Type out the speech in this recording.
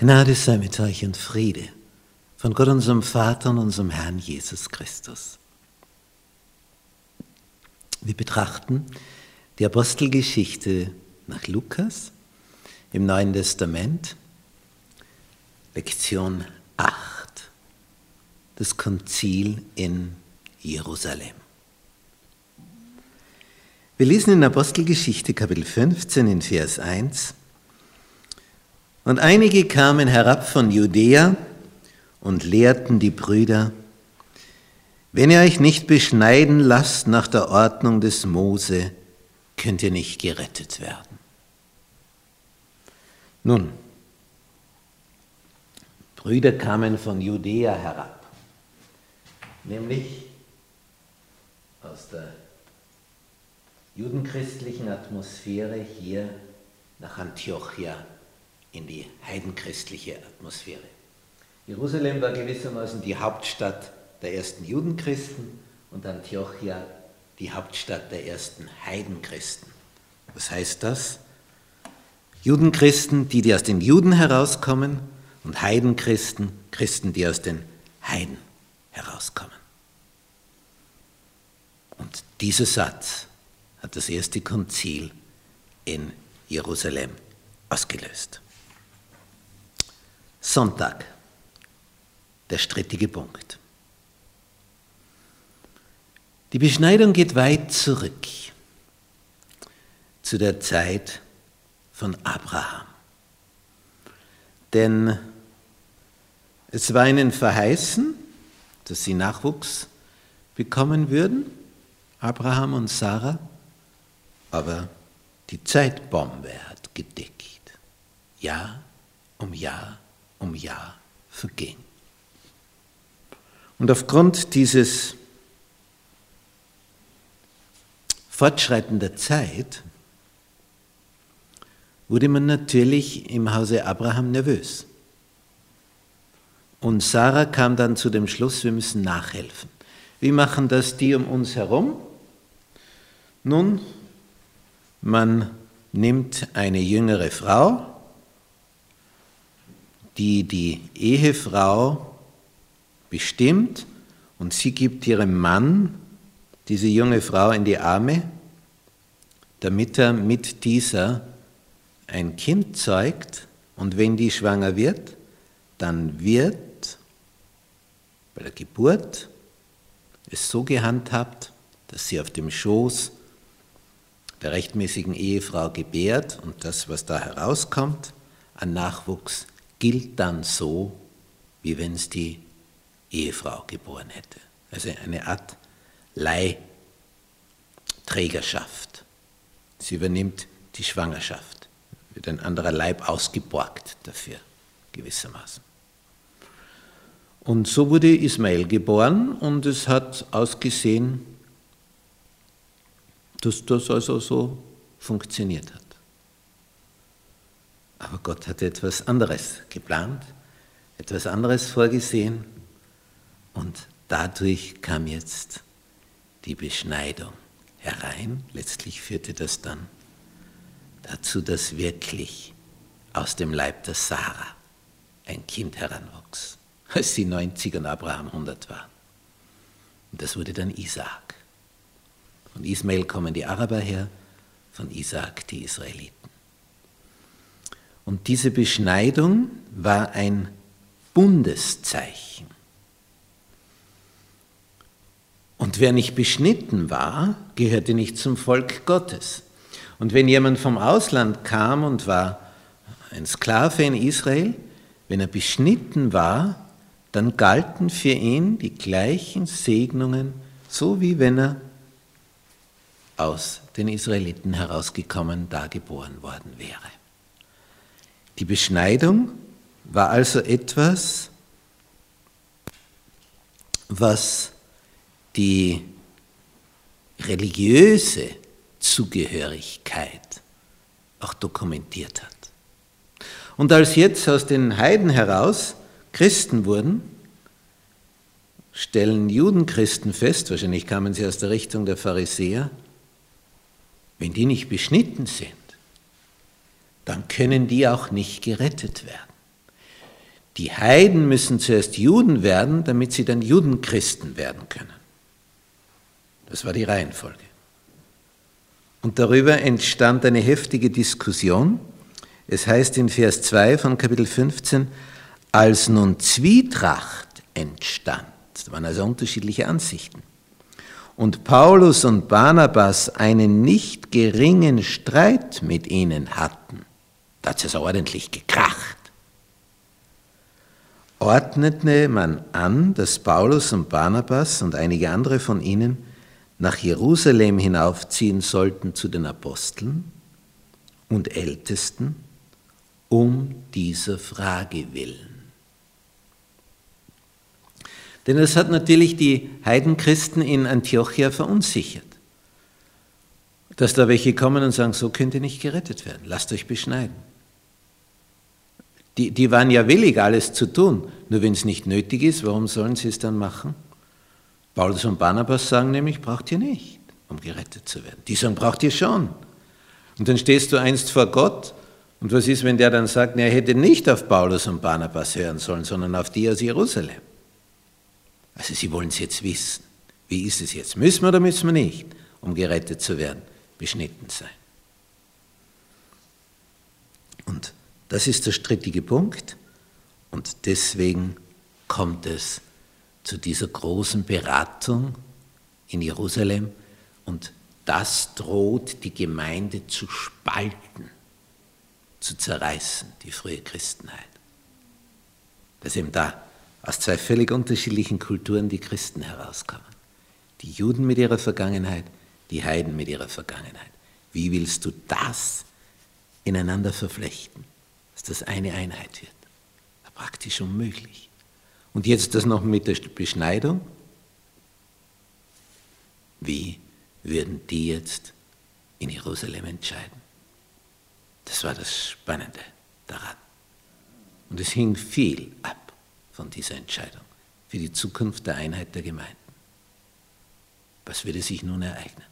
Gnade sei mit euch und Friede von Gott unserem Vater und unserem Herrn Jesus Christus. Wir betrachten die Apostelgeschichte nach Lukas im Neuen Testament, Lektion 8, das Konzil in Jerusalem. Wir lesen in Apostelgeschichte Kapitel 15 in Vers 1. Und einige kamen herab von Judäa und lehrten die Brüder, wenn ihr euch nicht beschneiden lasst nach der Ordnung des Mose, könnt ihr nicht gerettet werden. Nun, Brüder kamen von Judäa herab, nämlich aus der judenchristlichen Atmosphäre hier nach Antiochia in die heidenchristliche Atmosphäre. Jerusalem war gewissermaßen die Hauptstadt der ersten Judenchristen und Antiochia die Hauptstadt der ersten Heidenchristen. Was heißt das? Judenchristen, die, die aus den Juden herauskommen und Heidenchristen, Christen, die aus den Heiden herauskommen. Und dieser Satz hat das erste Konzil in Jerusalem ausgelöst. Sonntag, der strittige Punkt. Die Beschneidung geht weit zurück zu der Zeit von Abraham. Denn es war ihnen verheißen, dass sie Nachwuchs bekommen würden, Abraham und Sarah, aber die Zeitbombe hat gedickt. Jahr um Jahr um Jahr verging. Und aufgrund dieses Fortschreiten der Zeit wurde man natürlich im Hause Abraham nervös. Und Sarah kam dann zu dem Schluss, wir müssen nachhelfen. Wie machen das die um uns herum? Nun, man nimmt eine jüngere Frau, die die Ehefrau bestimmt und sie gibt ihrem Mann diese junge Frau in die Arme, damit er mit dieser ein Kind zeugt. Und wenn die schwanger wird, dann wird bei der Geburt es so gehandhabt, dass sie auf dem Schoß der rechtmäßigen Ehefrau gebärt und das, was da herauskommt an Nachwuchs, gilt dann so, wie wenn es die Ehefrau geboren hätte. Also eine Art Leihträgerschaft. Sie übernimmt die Schwangerschaft, wird ein anderer Leib ausgeborgt dafür, gewissermaßen. Und so wurde Ismael geboren und es hat ausgesehen, dass das also so funktioniert hat. Aber Gott hatte etwas anderes geplant, etwas anderes vorgesehen und dadurch kam jetzt die Beschneidung herein. Letztlich führte das dann dazu, dass wirklich aus dem Leib der Sarah ein Kind heranwuchs, als sie 90 und Abraham 100 waren. Und das wurde dann Isaak. Von Ismael kommen die Araber her, von Isaak die Israeliten. Und diese Beschneidung war ein Bundeszeichen. Und wer nicht beschnitten war, gehörte nicht zum Volk Gottes. Und wenn jemand vom Ausland kam und war ein Sklave in Israel, wenn er beschnitten war, dann galten für ihn die gleichen Segnungen, so wie wenn er aus den Israeliten herausgekommen, da geboren worden wäre. Die Beschneidung war also etwas, was die religiöse Zugehörigkeit auch dokumentiert hat. Und als jetzt aus den Heiden heraus Christen wurden, stellen Judenchristen fest, wahrscheinlich kamen sie aus der Richtung der Pharisäer, wenn die nicht beschnitten sind, dann können die auch nicht gerettet werden. Die Heiden müssen zuerst Juden werden, damit sie dann Judenchristen werden können. Das war die Reihenfolge. Und darüber entstand eine heftige Diskussion. Es heißt in Vers 2 von Kapitel 15, als nun Zwietracht entstand, da waren also unterschiedliche Ansichten, und Paulus und Barnabas einen nicht geringen Streit mit ihnen hatten, hat es ordentlich gekracht, ordnete man an, dass Paulus und Barnabas und einige andere von ihnen nach Jerusalem hinaufziehen sollten zu den Aposteln und Ältesten um dieser Frage willen. Denn es hat natürlich die Heidenchristen in Antiochia verunsichert. Dass da welche kommen und sagen, so könnt ihr nicht gerettet werden, lasst euch beschneiden. Die, die waren ja willig, alles zu tun, nur wenn es nicht nötig ist, warum sollen sie es dann machen? Paulus und Barnabas sagen nämlich, braucht ihr nicht, um gerettet zu werden. Die sagen, braucht ihr schon. Und dann stehst du einst vor Gott und was ist, wenn der dann sagt, er hätte nicht auf Paulus und Barnabas hören sollen, sondern auf die aus Jerusalem? Also Sie wollen es jetzt wissen. Wie ist es jetzt? Müssen wir oder müssen wir nicht, um gerettet zu werden, beschnitten sein? Und das ist der strittige Punkt. Und deswegen kommt es zu dieser großen Beratung in Jerusalem und das droht die Gemeinde zu spalten, zu zerreißen, die frühe Christenheit. Dass eben da aus zwei völlig unterschiedlichen Kulturen die Christen herauskommen. Die Juden mit ihrer Vergangenheit, die Heiden mit ihrer Vergangenheit. Wie willst du das ineinander verflechten, dass das eine Einheit wird? Praktisch unmöglich. Und jetzt das noch mit der Beschneidung. Wie würden die jetzt in Jerusalem entscheiden? Das war das Spannende daran. Und es hing viel ab von dieser Entscheidung für die Zukunft der Einheit der Gemeinden. Was würde sich nun ereignen?